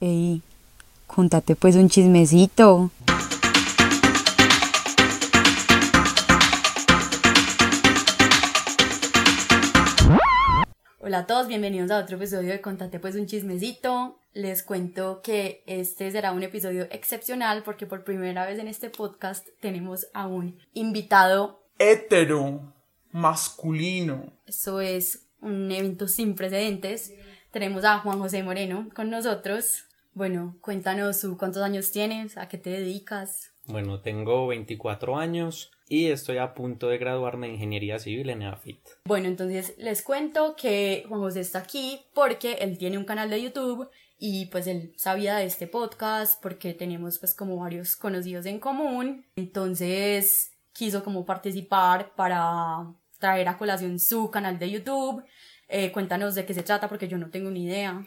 Ey, contate pues un chismecito. Hola a todos, bienvenidos a otro episodio de Contate pues un chismecito. Les cuento que este será un episodio excepcional porque por primera vez en este podcast tenemos a un invitado hetero, masculino. Eso es un evento sin precedentes. Tenemos a Juan José Moreno con nosotros. Bueno, cuéntanos cuántos años tienes, a qué te dedicas. Bueno, tengo 24 años y estoy a punto de graduarme en Ingeniería Civil en EAFIT. Bueno, entonces les cuento que Juan José está aquí porque él tiene un canal de YouTube y pues él sabía de este podcast porque tenemos pues como varios conocidos en común. Entonces quiso como participar para traer a colación su canal de YouTube. Eh, cuéntanos de qué se trata porque yo no tengo ni idea.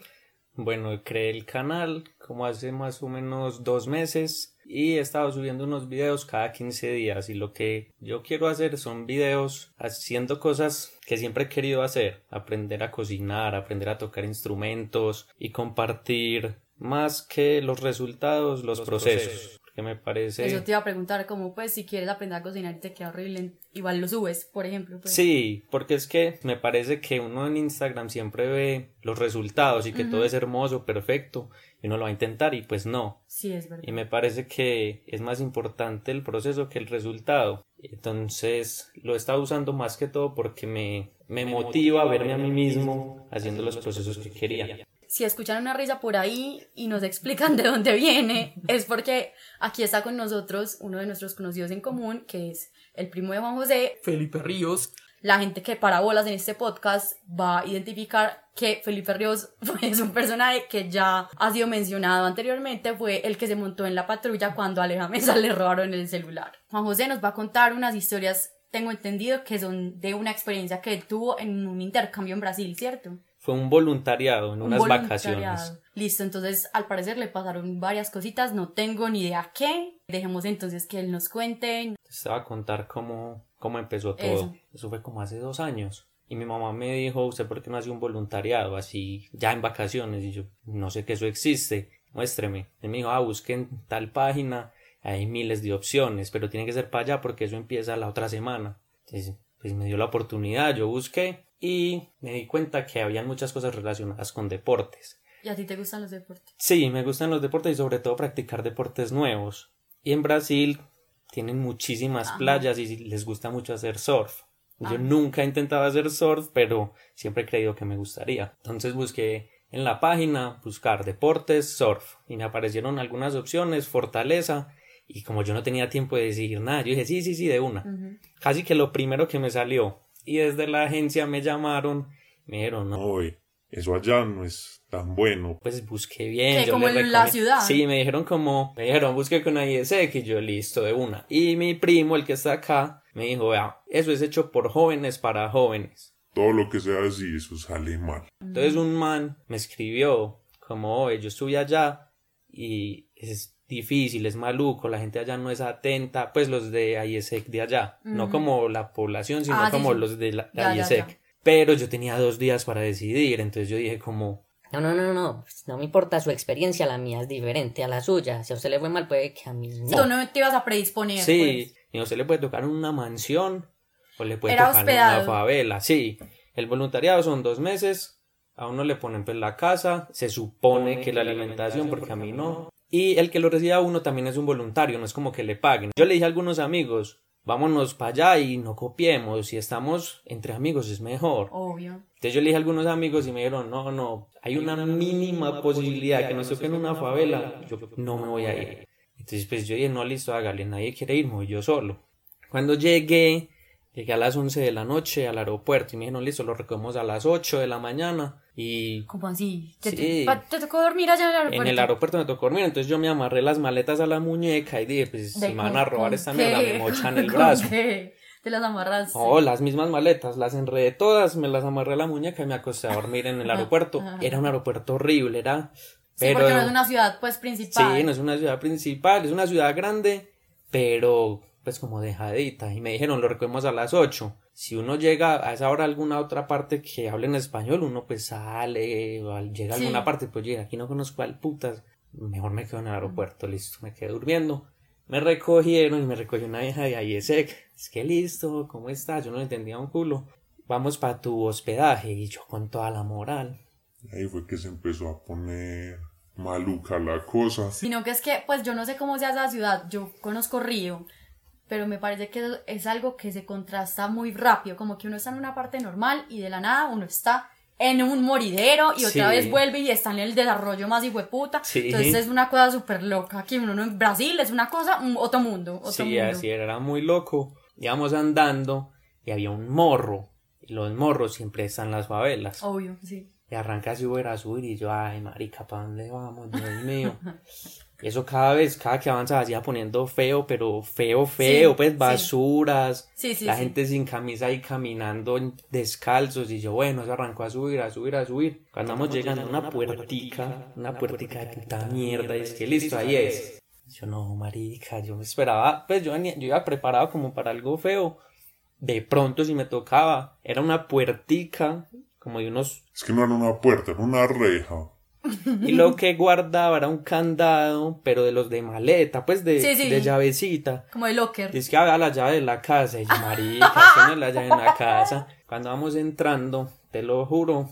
Bueno, creé el canal como hace más o menos dos meses y he estado subiendo unos videos cada 15 días y lo que yo quiero hacer son videos haciendo cosas que siempre he querido hacer, aprender a cocinar, aprender a tocar instrumentos y compartir más que los resultados, los, procesos que me parece... Eso te iba a preguntar, como pues si quieres aprender a cocinar y te queda horrible, igual lo subes, por ejemplo. Pues. Sí, porque es que me parece que uno en Instagram siempre ve los resultados y que todo es hermoso, perfecto, y uno lo va a intentar y pues no. Sí, es verdad. Y me parece que es más importante el proceso que el resultado. Entonces lo he estado usando más que todo porque me, me motiva a verme a mí mismo haciendo los procesos que quería si escuchan una risa por ahí y nos explican de dónde viene, es porque aquí está con nosotros uno de nuestros conocidos en común, que es el primo de Juan José, Felipe Ríos. La gente que para bolas en este podcast va a identificar que Felipe Ríos es un personaje que ya ha sido mencionado anteriormente, fue el que se montó en la patrulla cuando a Aleja Mesa le robaron el celular. Juan José nos va a contar unas historias, tengo entendido, que son de una experiencia que tuvo en un intercambio en Brasil, ¿cierto? Fue un voluntariado en unas vacaciones. Listo, entonces al parecer le pasaron varias cositas, no tengo ni idea qué. Dejemos entonces que él nos cuente. Te a contar cómo, cómo empezó todo. Eso. fue como hace dos años. Y mi mamá me dijo, ¿usted por qué no hace un voluntariado así ya en vacaciones? Y yo, no sé que eso existe, muéstreme. Él me dijo, ah, busquen tal página, hay miles de opciones, pero tiene que ser para allá porque eso empieza la otra semana. Entonces, pues me dio la oportunidad, yo busqué y me di cuenta que había muchas cosas relacionadas con deportes. ¿Y a ti te gustan los deportes? Sí, me gustan los deportes y sobre todo practicar deportes nuevos. Y en Brasil tienen muchísimas playas y les gusta mucho hacer surf. Yo nunca he intentado hacer surf, pero siempre he creído que me gustaría. Entonces busqué en la página buscar deportes surf y me aparecieron algunas opciones, fortaleza y como yo no tenía tiempo de decir nada, yo dije sí, sí, sí, de una. Casi que lo primero que me salió y desde la agencia me llamaron, me dijeron, no, eso allá no es tan bueno. Pues busqué bien. como en la ciudad. Sí, me dijeron como, me dijeron, busqué con IEC, que yo listo de una. Y mi primo, el que está acá, me dijo, vea, eso es hecho por jóvenes para jóvenes. Todo lo que sea así, eso sale mal. Entonces un man me escribió, como, oye, yo estuve allá y es difícil, es maluco, la gente allá no es atenta, pues los de IESEC de allá, no como la población, sino ah, como los de la, IESEC. Pero yo tenía dos días para decidir, entonces yo dije como... No, no, no, no, pues, no me importa su experiencia, la mía es diferente a la suya. Si a usted le fue mal, puede que a mí no. Tú no te ibas a predisponer. Sí, pues. y a usted le puede tocar una mansión o le puede tocar una favela. Sí, el voluntariado son dos meses, a uno le ponen pues la casa, se supone que la alimentación, porque a mí no, y el que lo reciba uno también es un voluntario, no es como que le paguen. Yo le dije a algunos amigos, vámonos para allá y no copiemos, si estamos entre amigos es mejor. Obvio. Entonces yo le dije a algunos amigos y me dijeron, no, no, hay una mínima posibilidad que nos toquen una favela, yo no me voy a ir. Entonces pues yo dije, no, listo, hágale, nadie quiere ir, voy yo solo. Cuando llegué, llegué a las 11 de la noche al aeropuerto y me dijeron, listo, lo recogemos a las 8 de la mañana y... ¿Cómo así? ¿Te, te, tocó dormir allá en el aeropuerto? En el aeropuerto me tocó dormir, entonces yo me amarré las maletas a la muñeca y dije, pues si me van a robar esta mierda, me mochan el brazo. Qué? ¿Te las amarraste? Oh, las mismas maletas, las enredé todas, me las amarré a la muñeca y me acosté a dormir en el aeropuerto. Era un aeropuerto horrible, era... Pero... Sí, porque no es una ciudad, pues, principal. Sí, no es una ciudad principal, es una ciudad grande, pero, pues, como dejadita. Y me dijeron, lo recogemos a las 8 si uno llega a esa hora a alguna otra parte que hable en español, uno pues sale, o al- llega a Sí. alguna parte, pues llega, aquí no conozco al putas, mejor me quedo en el aeropuerto, listo, me quedé durmiendo. Me recogieron y me recogió una vieja de IESEC. Es que listo, ¿cómo estás? Yo no le entendía un culo. Vamos para tu hospedaje. Y yo con toda la moral. Ahí fue que se empezó a poner maluca la cosa. Sino que es que, pues yo no sé cómo sea esa ciudad, yo conozco Río, pero me parece que es algo que se contrasta muy rápido, como que uno está en una parte normal y de la nada uno está en un moridero y otra Sí. vez vuelve y está en el desarrollo más hijueputa. Sí. Entonces es una cosa súper loca. Aquí uno no- en Brasil es una cosa, un- otro mundo, otro Sí, mundo. así era, era muy loco. Íbamos andando y había un morro. Y los morros siempre están en las favelas. Obvio, sí. Y arranca a subir a subir y yo, ay, marica, ¿para dónde vamos? Dios mío. Y eso cada vez, cada que avanzaba, se iba poniendo feo, pero feo, feo, Sí, pues basuras. Sí, sí, la sí. gente sin camisa ahí caminando descalzos. Y yo, bueno, eso arrancó a subir, a subir, a subir. Cuando vamos llegando a una puertica, una puertica de puta mierda, y es que listo, ahí es. Yo no, marica, yo me esperaba, pues yo, venía- yo iba preparado como para algo feo. De pronto, si me tocaba, era una puertica, como de unos Es que no era una puerta, era una reja. Y lo que guardaba era un candado, pero de los de maleta, pues de, Sí, sí. de llavecita. Como el locker. Dice que había la llave de la casa. Y yo, marica, tiene la llave en la casa. Cuando vamos entrando, te lo juro,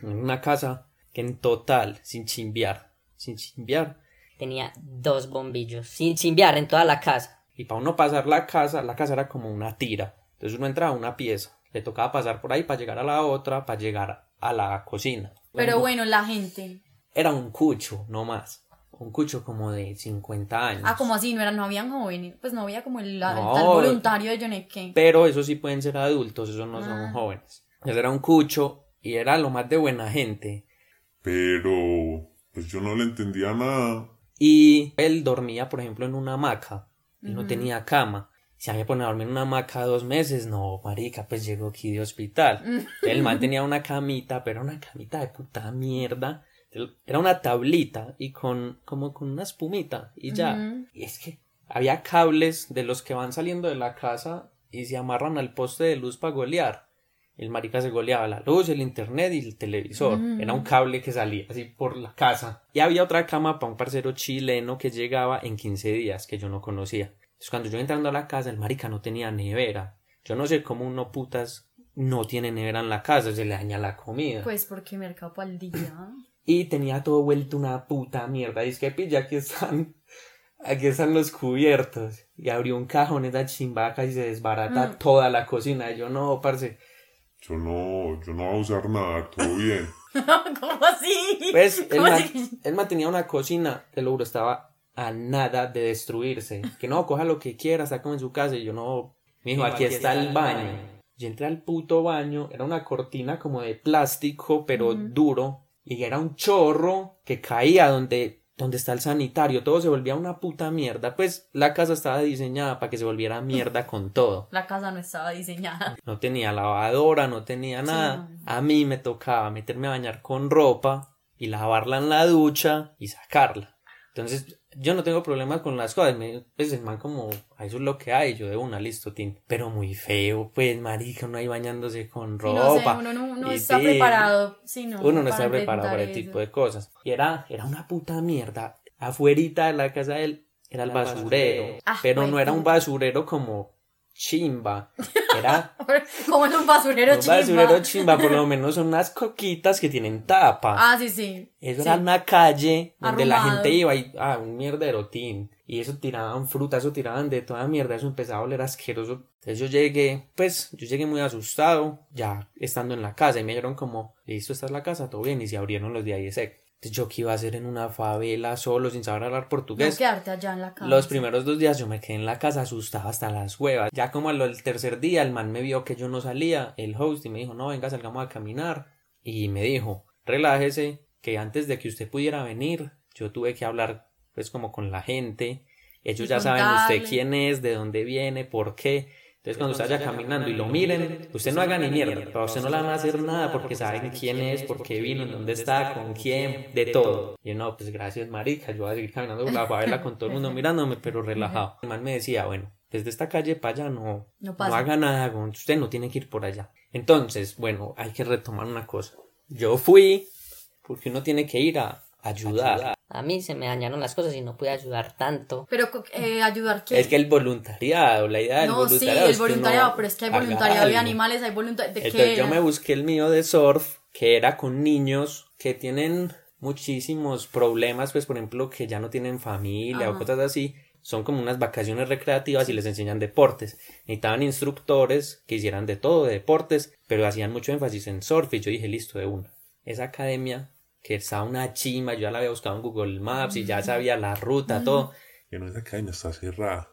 en una casa que en total, sin chimbear, sin chimbear. Tenía dos bombillos, sin chimbear en toda la casa. Y para uno pasar la casa, la casa era como una tira. Entonces uno entraba a una pieza. Le tocaba pasar por ahí para llegar a la otra, para llegar a la cocina. Pero bueno, la gente. Era un cucho, no más. Un cucho como de 50 años. Ah, como así, no eran, no habían jóvenes. Pues no había como el, No. tal voluntario de Yoneque. Pero esos sí pueden ser adultos, esos no Ah. son jóvenes. Él era un cucho y era lo más de buena gente. Pero, pues yo no le entendía nada. Y él dormía, por ejemplo, en una hamaca. Y no tenía cama. Si había ponido a dormir en una hamaca dos meses, no, marica, pues llegó aquí de hospital. El man tenía una camita, pero era una camita de puta mierda. Era una tablita y con, como con una espumita y ya. Ujú. Y es que había cables de los que van saliendo de la casa y se amarran al poste de luz para golear. El marica se goleaba la luz, el internet y el televisor. Era un cable que salía así por la casa. Y había otra cama para un parcero chileno que llegaba en 15 días que yo no conocía. Entonces cuando yo entrando a la casa, el marica no tenía nevera. Yo no sé cómo uno putas no tiene nevera en la casa, se le daña la comida. Pues porque mercado el día. Y tenía todo vuelto una puta mierda. Y es que pilla, aquí están. Aquí están los cubiertos. Y abrió un cajón esa chimbaca y se desbarata toda la cocina. Y yo no, parce. Yo no, yo no voy a usar nada, todo bien. ¿Cómo así? Pues él, ¿Cómo así? él mantenía una cocina, te lo juro, estaba a nada de destruirse. Que no, coja lo que quiera, está como en su casa. Y yo no. Me dijo, aquí está el baño. Yo entré al puto baño, era una cortina como de plástico, pero duro, y era un chorro que caía donde, donde está el sanitario, todo se volvía una puta mierda. Pues la casa estaba diseñada para que se volviera mierda con todo. La casa no estaba diseñada. No tenía lavadora, no tenía nada. A mí me tocaba meterme a bañar con ropa y lavarla en la ducha y sacarla. Entonces, yo no tengo problemas con las cosas. Me, pues el man como, "Ah, eso es lo que hay, yo de una, listo, tin. Pero muy feo, pues, marica, uno ahí bañándose con Sí, no sé, ropa. uno no, está preparado. Sí, no, Uno no está preparado para ese tipo de cosas. Y era, era una puta mierda. Afuerita de la casa de él era el basurero. Ah, pero no era un basurero como chimba. Era Como en un basurero un chimba. basurero chimba, por lo menos son unas coquitas que tienen tapa. Ah, sí, sí. Eso sí. era una calle donde la gente iba y, ah, un mierdero, tin. Y eso tiraban fruta, eso tiraban de toda mierda, eso empezaba a oler asqueroso. Entonces yo llegué, pues, yo llegué muy asustado, ya estando en la casa, y me dijeron como, listo, esta es la casa, todo bien, y se abrieron los de IESEC. Entonces yo qué iba a hacer en una favela solo, sin saber hablar No portugués. quedarte allá en la casa. Los primeros dos días yo me quedé en la casa asustado hasta las huevas. Ya como al tercer día el man me vio que yo no salía, el host, y me dijo, no, venga, salgamos a caminar. Y me dijo, relájese, que antes de que usted pudiera venir, yo tuve que hablar pues como con la gente. Ellos Y ya saben usted quién es, de dónde viene, por qué. Entonces cuando usted vaya caminando y lo miren, usted no haga ni mierda, pero usted no le van a hacer nada porque saben quién es, por qué vino, en dónde está, con quién, de todo. Y yo, no, pues gracias marica, yo voy a seguir caminando por la favela con todo el mundo mirándome, pero relajado. El man me decía, bueno, desde esta calle para allá no, No haga nada, usted no tiene que ir por allá. Entonces, bueno, hay que retomar una cosa. Yo fui porque uno tiene que ir a ayudar. A mí se me dañaron las cosas y no pude ayudar tanto. Pero eh, ayudar que Es que el voluntariado, la idea del no, sí, voluntariado el es que uno voluntariado, pero es que hay voluntariado de animales, hay voluntariado de Entonces qué yo me busqué el mío de surf, que era con niños que tienen muchísimos problemas, pues por ejemplo que ya no tienen familia o cosas así. Son como unas vacaciones recreativas y les enseñan deportes. Necesitaban instructores que hicieran de todo, de deportes, pero hacían mucho énfasis en surf y yo dije, listo, de una. Esa academia, que estaba una chima, yo ya la había buscado en Google Maps y ya sabía la ruta, todo. Que no esa academia está cerrada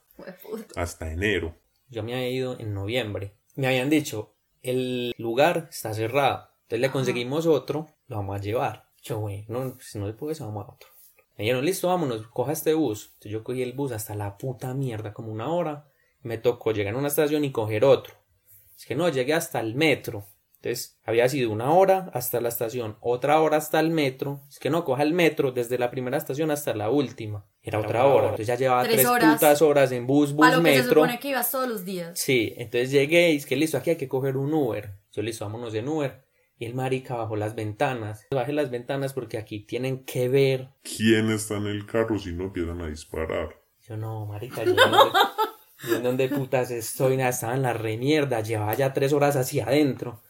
hasta enero. Yo me había ido en noviembre. Me habían dicho, el lugar está cerrado. Entonces le conseguimos otro, lo vamos a llevar. Yo, güey, no, si no se puede, se vamos a otro. Me dijeron, listo, vámonos, coja este bus. Entonces yo cogí el bus hasta la puta mierda, como una hora. Me tocó llegar a una estación y coger otro. Es que no, llegué hasta el metro. Entonces había sido una hora hasta la estación, otra hora hasta el metro. Es que no, coja el metro desde la primera estación hasta la última. Era otra hora. Entonces ya llevaba Tres tres, horas. putas horas en bus, bus, A lo que se metro. supone que ibas todos los días. Sí, entonces llegué y es que listo, aquí hay que coger un Uber. Yo listo, vámonos en Uber. Y el marica bajó las ventanas. Bajé las ventanas porque aquí tienen que ver. ¿Quién está en el carro si no empiezan a disparar? Yo no, marica, yo, dónde, yo en dónde putas estoy, nada, estaba en la remierda, llevaba ya tres horas hacia adentro.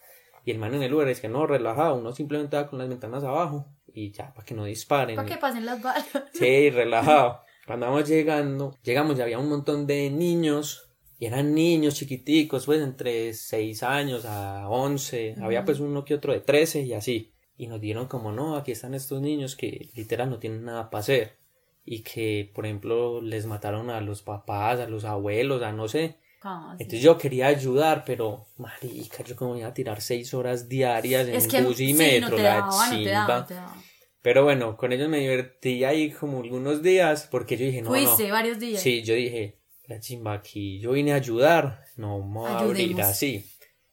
Y el man en el Uber es que no, relajado, uno simplemente va con las ventanas abajo y ya, para que no disparen. Para que pasen las balas. Sí, relajado. Cuando vamos llegando, llegamos y había un montón de niños. Y eran niños chiquiticos, pues entre 6 años a 11. Había pues uno que otro de 13 y así. Y nos dieron como, no, aquí están estos niños que literal no tienen nada para hacer. Y que, por ejemplo, les mataron a los papás, a los abuelos, a no sé. Ah, sí. Entonces yo quería ayudar, pero, marica, yo como iba a tirar 6 horas diarias en es que bus y sí, metro, no la daba, no chimba. daba, no. Pero bueno, con ellos me divertí ahí como algunos días porque yo dije, no, Fuiste no. varios días. Sí, yo dije, la chimba aquí, yo vine a ayudar, no me voy a abrir así.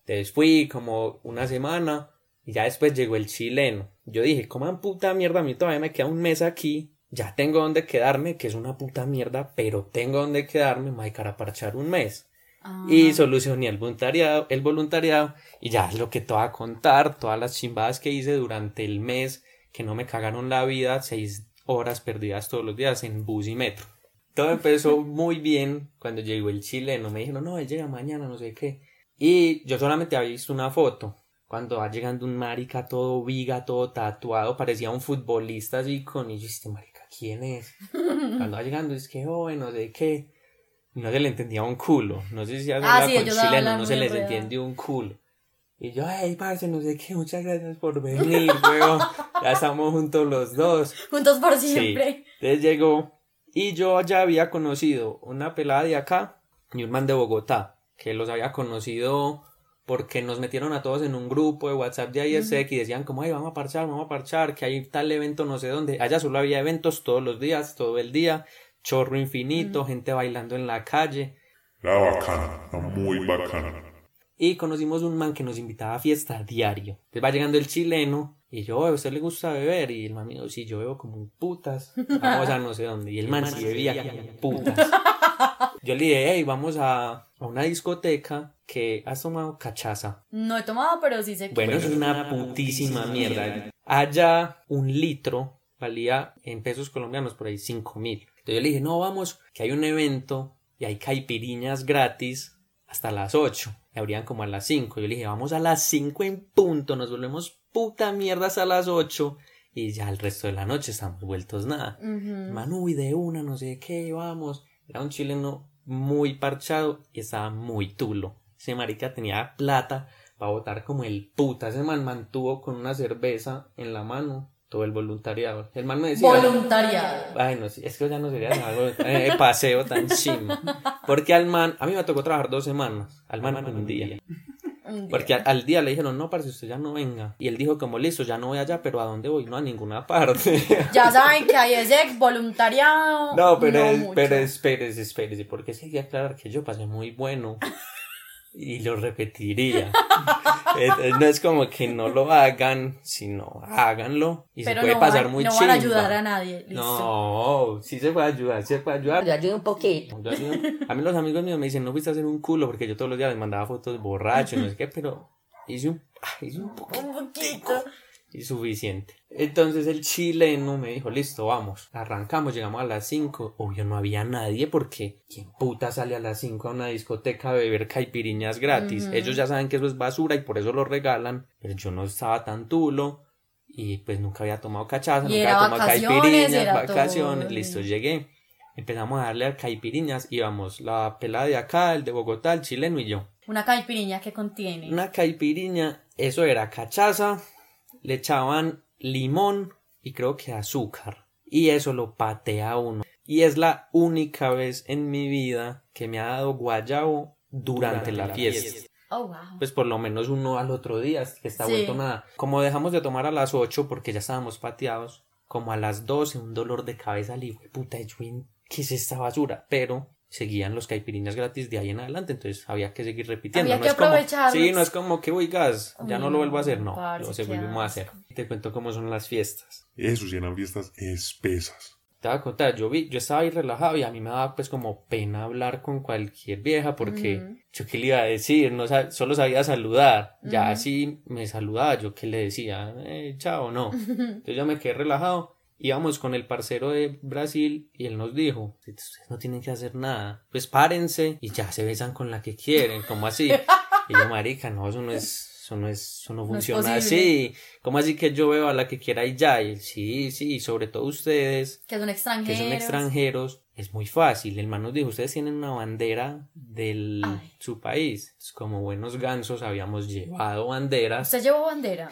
Entonces fui como una semana y ya después llegó el chileno. Yo dije, coman puta mierda, a mí todavía me queda un mes aquí, ya tengo donde quedarme, que es una puta mierda, pero tengo donde quedarme, me voy a parchar un mes. Ah, Y solucioné el voluntariado, el voluntariado y ya es lo que te voy a contar, todas las chimbadas que hice durante el mes que no me cagaron la vida, seis horas perdidas todos los días en bus y metro. Todo empezó muy bien cuando llegó el chileno, me dijeron, no, él llega mañana, no sé qué. Y yo solamente había visto una foto. Cuando va llegando un marica todo viga, todo tatuado, parecía un futbolista así con... Y yo, este marica, ¿quién es? Cuando va llegando es que joven, no sé qué. No se le entendía un culo. No sé si has Ah, sí, con hablan no se les enredado. entiende un culo. Y yo, ay, parce, no sé qué, muchas gracias por venir, weón. Ya estamos juntos los dos. Juntos por Sí. siempre. Entonces llegó y yo ya había conocido una pelada de acá y un man de Bogotá, que los había conocido porque nos metieron a todos en un grupo de WhatsApp de ISEC y decían como, ay, vamos a parchar, vamos a parchar, que hay tal evento no sé dónde. Allá solo había eventos todos los días, todo el día, chorro infinito, gente bailando en la calle. Era bacana, era muy bacana. Y conocimos un man que nos invitaba a fiesta diario. Entonces va llegando el chileno y yo, "Oye, ¿a usted le gusta beber? Y el man me dijo, sí, yo bebo como un putas. Vamos a no sé dónde. Y el man sí bebía como putas. Yo le dije, hey, vamos a, a una discoteca que has tomado cachaza. No he tomado, pero sí sé que. Bueno, es una putísima mierda. Allá un litro valía en pesos colombianos por ahí cinco mil. Entonces yo le dije, no, vamos, que hay un evento y hay caipiriñas gratis hasta las 8. Y abrían como a las 5. Yo le dije, vamos a las 5 en punto, nos volvemos puta mierdas a las 8 y ya el resto de la noche estamos vueltos nada. Ujú. Manu, y de una, no sé qué, vamos. Era un chileno muy parchado y estaba muy tulo. Ese marica tenía plata para votar como el puta. Ese man mantuvo con una cerveza en la mano todo el voluntariado. El man me decía... Voluntariado. Ay, no, sí, es que ya no sería algo eh, paseo tan chimo. Porque al man, a mí me tocó trabajar dos semanas, al man un día. Un día. Porque al, al día le dijeron, no, parce, usted ya no venga. Y él dijo, como listo, ya no voy allá, pero ¿a dónde voy? No, a ninguna parte. Ya saben que hay ese voluntariado. No, pero, es- mucho. pero espérese, espérese, porque es que hay que aclarar que yo pasé muy bueno. Y lo repetiría. No es como que no lo hagan, sino háganlo y Pero se puede no, pasar van, muy no chimba. van a ayudar a nadie. Listo. No, sí se puede ayudar, sí se puede ayudar. Yo ayudo un poquito. Yo ayudo. A mí los amigos míos me dicen, no fuiste a hacer un culo, porque yo todos los días les mandaba fotos borracho y no sé qué, pero hice un, ah, hice un poco Un poquito. Y suficiente. Entonces el chileno me dijo, listo, vamos. Arrancamos, llegamos a las 5. Obvio no había nadie porque ¿quién puta sale a las 5 a una discoteca a beber caipiriñas gratis? Ellos ya saben que eso es basura y por eso lo regalan, pero yo no estaba tan tulo y pues nunca había tomado cachaza, Y nunca había tomado caipiriñas, vacaciones, todo. listo, llegué. Empezamos a darle a caipiriñas, íbamos la pelada de acá, el de Bogotá, el chileno y yo. Una caipiriña que contiene. Una caipiriña, eso era cachaza, le echaban limón y creo que azúcar. Y eso lo patea uno. Y es la única vez en mi vida que me ha dado guayabo durante, la, fiesta. Oh, wow. Pues por lo menos uno al otro día, que está Sí. vuelto nada. Como dejamos de tomar a las 8 porque ya estábamos pateados, como a las 12 un dolor de cabeza hijo de puta de Chuin, ¿qué es esta basura? Pero seguían los caipiriñas gratis de ahí en adelante, entonces había que seguir repitiendo. Había no que es como, sí, no es como que, uy, gas, ya no lo vuelvo a hacer, no, lo se volvimos a hacer. Te cuento cómo son las fiestas. Eso sí eran fiestas espesas. Te voy a contar, yo vi, yo estaba ahí relajado y a mí me daba pues como pena hablar con cualquier vieja porque yo qué le iba a decir, no sab- solo sabía saludar, ya así me saludaba, yo qué le decía, eh, chao, no. Entonces yo me quedé relajado, íbamos con el parcero de Brasil y él nos dijo, ustedes no tienen que hacer nada, pues párense y ya se besan con la que quieren, como así. Y yo, marica, no, eso no es, eso no es, eso no funciona posible. así. ¿Cómo así que yo veo a la que quiera y ya? Y él, sí, sí, sobre todo ustedes Que son que extranjeros. son extranjeros, es muy fácil. El man nos dijo, ustedes tienen una bandera de Ay. su país. Entonces, como buenos gansos habíamos llevado banderas. ¿Usted llevó bandera?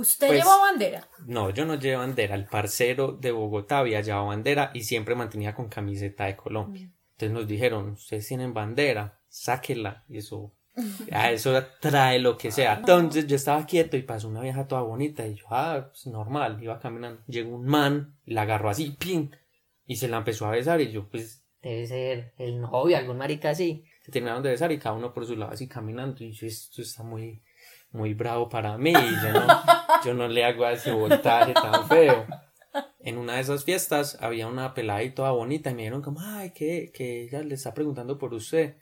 ¿Usted Pues- llevó bandera? No, yo no llevo bandera. El parcero de Bogotá había llevado bandera y siempre mantenía con camiseta de Colombia. Mm. Entonces nos dijeron, ustedes tienen bandera, sáquela. Y eso, a eso trae lo que sea. Entonces yo estaba quieto y pasó una vieja toda bonita y yo, ah, pues normal, iba caminando. Llegó un man, y la agarró así, pin, y se la empezó a besar y yo, pues, Debe ser el novio, algún marica así. se terminaron de besar y cada uno por su lado así caminando y yo esto está muy muy bravo para mí y yo no, yo no le hago a ese voltaje tan feo en una de esas fiestas había una pelada y toda bonita y me dijeron como ay que, que ella le está preguntando por usted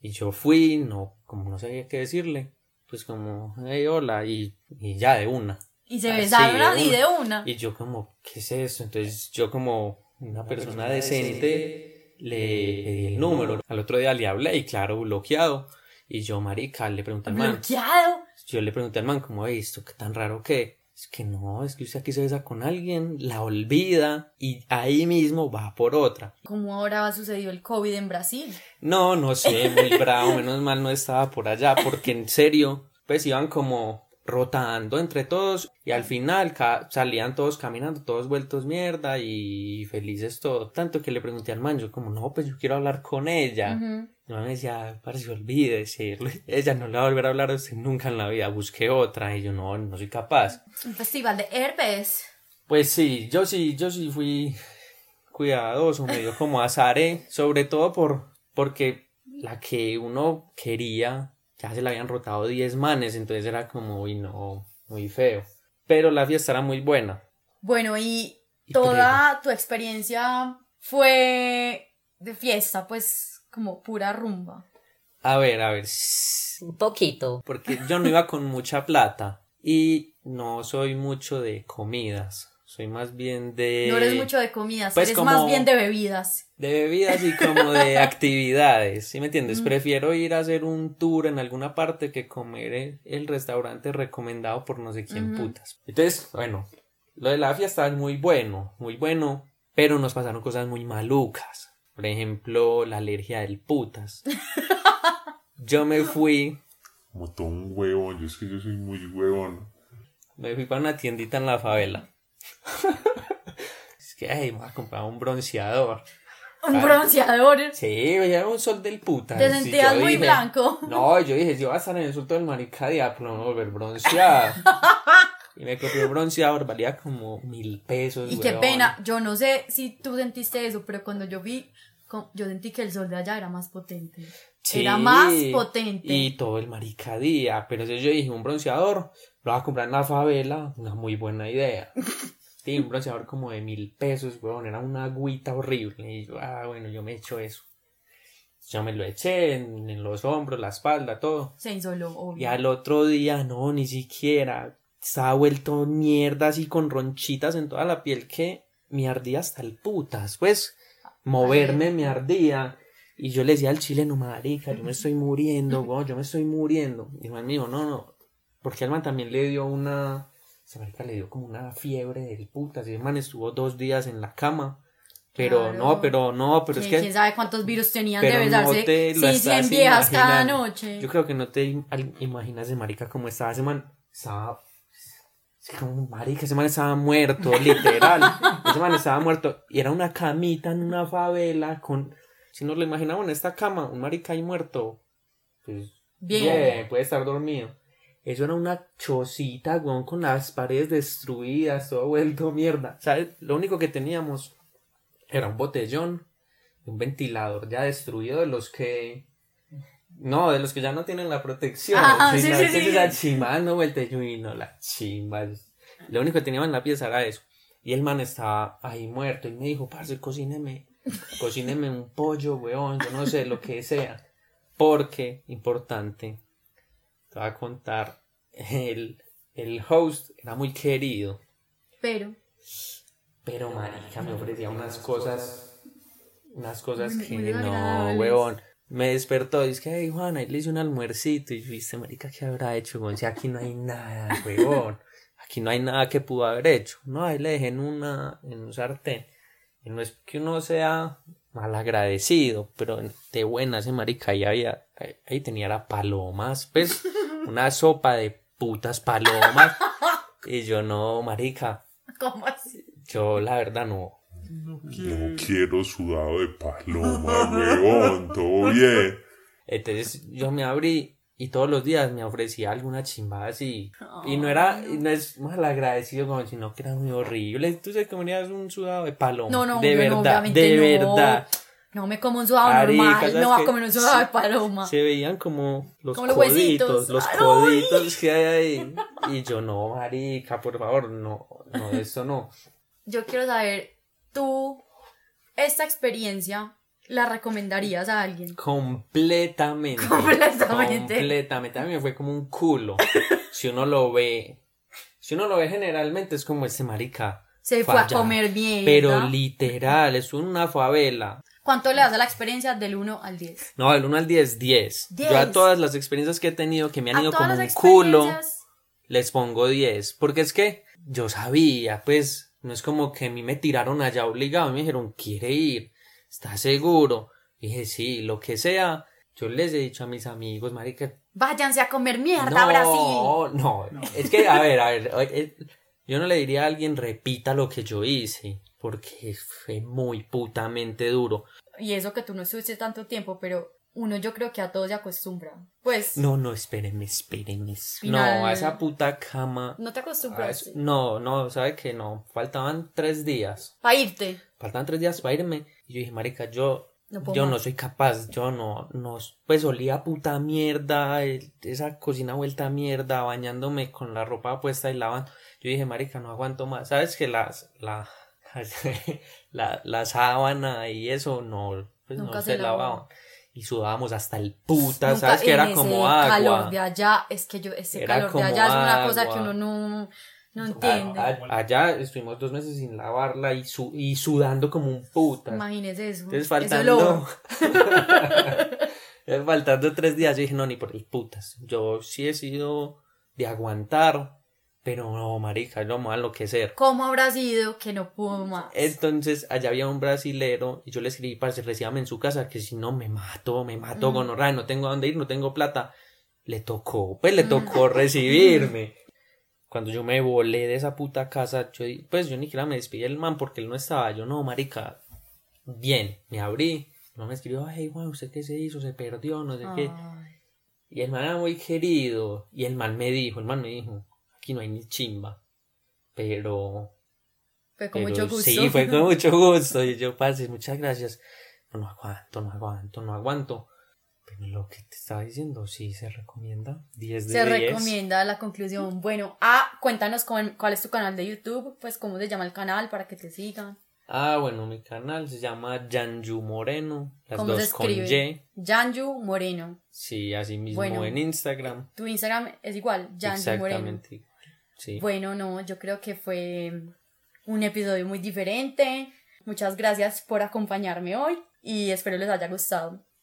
y yo fui no como no sabía qué decirle pues como hey hola y, y ya de una Y se besaron una. de una. y yo como, ¿qué es eso? Entonces yo como una persona decente le di el número. Al otro día le hablé y claro, bloqueado. Y yo, marica, le pregunté al man. Yo le pregunté al man, como, "Ey, esto qué tan raro que? Es que no, es que usted aquí se besa con alguien, la olvida y ahí mismo va por otra. ¿Cómo ahora sucedió el COVID en Brasil? No, no sé, muy bravo, menos mal no estaba por allá, porque en serio, pues iban como rotando entre todos y al final salían todos caminando, todos vueltos mierda y felices todo. Tanto que le pregunté al man, yo como, no, pues yo quiero hablar con ella. Y el man me decía, parece olvídese, ella no le va a volver a hablar a usted nunca en la vida, busque otra. Y yo, no, no soy capaz. Un festival de herpes. Pues sí, yo sí, yo sí fui cuidadoso, medio como azaré, sobre todo por, porque la que uno quería ya se la habían rotado 10 manes, entonces era como, uy, no, muy feo. Pero la fiesta era muy buena. Bueno, y Y toda tu experiencia fue de fiesta, pues como pura rumba. A ver, a ver, Un poquito. porque yo no iba con mucha plata y no soy mucho de comidas, soy más bien de... No eres mucho de comidas, pues eres como- más bien de bebidas. De bebidas y como de actividades, ¿sí me entiendes? Prefiero ir a hacer un tour en alguna parte que comer en el restaurante recomendado por no sé quién putas. Entonces, bueno, lo de la fiesta es muy bueno, muy bueno, pero nos pasaron cosas muy malucas. Por ejemplo, la alergia del putas. Yo me fui, Como todo un huevón. Yo es que yo soy muy huevón. me fui para una tiendita en la favela. Es que, ay, voy a comprar un bronceador. Un bronceador. Sí, era un sol del puta. Te sentías yo muy dije, blanco. No, yo dije, si voy a estar en el sur todo el marica diablo, no me voy a volver bronceado. y me compré un bronceador, valía como mil pesos. Y qué pena, yo no sé si tú sentiste eso, pero cuando yo vi yo sentí que el sol de allá era más potente. Sí, Era más potente. Y todo el maricadía. Pero entonces yo dije, un bronceador, lo voy a comprar en la favela, una muy buena idea. Sí, un bronceador como de mil pesos, weón, era una agüita horrible. Y yo, ah, bueno, yo me echo eso. Yo me lo eché en, en los hombros, la espalda, todo. Se insoló, obvio. Y al otro día, no, ni siquiera. Estaba vuelto mierda así con ronchitas en toda la piel que me ardía hasta el putas. Pues, moverme me ardía. Y yo le decía al chileno, marica, yo me estoy muriendo, weón, yo me estoy muriendo. Y el man me dijo, no, no. Porque al man también le dio una. Esa marica le dio como una fiebre del putas. Y el man estuvo dos días en la cama. Pero Claro. no, pero no, pero es ¿Quién, que. quién sabe cuántos virus tenían Pero de no besarse te lo sí, estás 100 viejas cada noche. Yo creo que no te imaginas de marica como estaba ese man. Estaba. como marica, ese man estaba muerto, literal. ese man estaba muerto. Y era una camita en una favela con. Si nos lo imaginamos en esta cama, un marica ahí muerto. Pues. Bien. puede estar dormido. Eso era una chocita, weón, con las paredes destruidas, todo vuelto mierda. ¿Sabes? Lo único que teníamos era un botellón, un ventilador ya destruido de los que. No, de los que ya no tienen la protección. Ah, sí, sí, sí. esa chimba no, la chimba. Lo único que teníamos en la pieza era eso. Y el man estaba ahí muerto y me dijo, parce, cocíneme, cocíneme un pollo, weón, yo no sé, lo que sea. Porque, importante, te voy a contar, el, el host era muy querido, Pero, pero marica me ofrecía unas cosas, unas cosas que no, weón. Me despertó y dice que, hey, Juan, ahí le hice un almuercito. Y yo, viste, marica, ¿qué habrá hecho, weón? Si aquí no hay nada, weón. Aquí no hay nada que pudo haber hecho. No, ahí le dejé en una, en un sartén. Y no es que uno sea mal agradecido, pero de buena ese marica ahí había, ahí, tenía la palomas, pues, una sopa de putas palomas. Y yo no, marica, ¿cómo así? yo la verdad no. No quiero sudado de paloma, weón, todo bien. Entonces yo me abrí y todos los días me ofrecía alguna chimbada así. Y no era, y no es mal agradecido como sino que era muy horrible. Tú se comías un sudado de paloma. No, no, de no, verdad, de no. verdad. No me como un sudado Marica, normal, ¿sabes no va a comer un sudado de paloma. Se veían como los Como los coditos, huesitos. los ¡Ay! coditos que hay ahí. Y yo, no, marica, por favor, no, no, eso no. Yo quiero saber, tú, esta experiencia, ¿la recomendarías a alguien? Completamente. Completamente. Completamente. A mí me fue como un culo. Si uno lo ve. Si uno lo ve generalmente es como este marica. Se fue a comer bien, Pero literal, es una favela. ¿Cuánto le das a la experiencia del 1 al 10? No, del 1 al 10, 10. Yo a 10. todas las experiencias que he tenido que me han A ido como un culo, les pongo 10. Porque es que yo sabía, pues, no es como que a mí me tiraron allá obligado y me dijeron, ¿quiere ir? ¿Está seguro? Y dije, sí, lo que sea. Yo les he dicho a mis amigos, marica, Váyanse a comer mierda, no, Brasil. No, es que, a ver, a ver, eh, yo no le diría a alguien repita lo que yo hice, porque fue muy putamente duro. Y eso que tú no estuviste tanto tiempo, pero uno yo creo que a todos se acostumbra. Pues, No, no, espérenme, espérenme. Final- No, a esa puta cama. no te acostumbras. No, no, ¿sabe que No, faltaban tres días. Para irte. Faltaban tres días para irme. Y yo dije, marica, yo... No yo no soy capaz, yo no, no, pues olía puta mierda, el- esa cocina vuelta a mierda, bañándome con la ropa puesta y lavando. Yo dije, marica, no aguanto más. ¿Sabes que las, la, la, la sábana y eso no, pues Nunca no se se lavaba. lavaban? Y sudábamos hasta el puta, Nunca ¿sabes? Que era como agua. calor de allá, es que yo, ese Era calor de allá es una cosa que uno no, no entiende. A- a- allá estuvimos dos meses sin lavarla y, su, y sudando como un puta. Imagínese eso. Entonces faltando. Entonces, faltando tres días, yo dije, no, ni por el putas. Yo sí he sido de aguantar, pero no, marica, no me va a enloquecer. ¿Cómo habrá sido que no pudo más? Entonces, allá había un brasilero y yo le escribí para que recibame en su casa, que si no me mato, me mato, gonorrea, no tengo a dónde ir, no tengo plata. Le tocó, pues le tocó recibirme. Cuando yo me volé de esa puta casa, yo, pues yo ni siquiera me despedí del man porque él no estaba. Yo, no, marica, bien, me abrí. No me escribió, ay, Juan, ¿usted qué se hizo? Se perdió, no sé qué. Y el man era muy querido. Y el man me dijo, el man me dijo, aquí no hay ni chimba. Pero fue con pero mucho gusto. Sí, fue con mucho gusto. Y yo, parce, muchas gracias. no aguanto, no aguanto, no aguanto. Pero lo que te estaba diciendo, sí se recomienda. 10 de Se 10. recomienda la conclusión. Bueno, ah, cuéntanos con- cuál es tu canal de YouTube, pues cómo se llama el canal para que te sigan. Ah, bueno, mi canal se llama Janju Moreno. Las ¿Cómo se dos con? Y. Janju Moreno. Sí, así mismo Bueno. en Instagram. Tu Instagram es igual, Janju Moreno. Exactamente. Sí. Bueno, no, yo creo que fue un episodio muy diferente. Muchas gracias por acompañarme hoy y espero les haya gustado.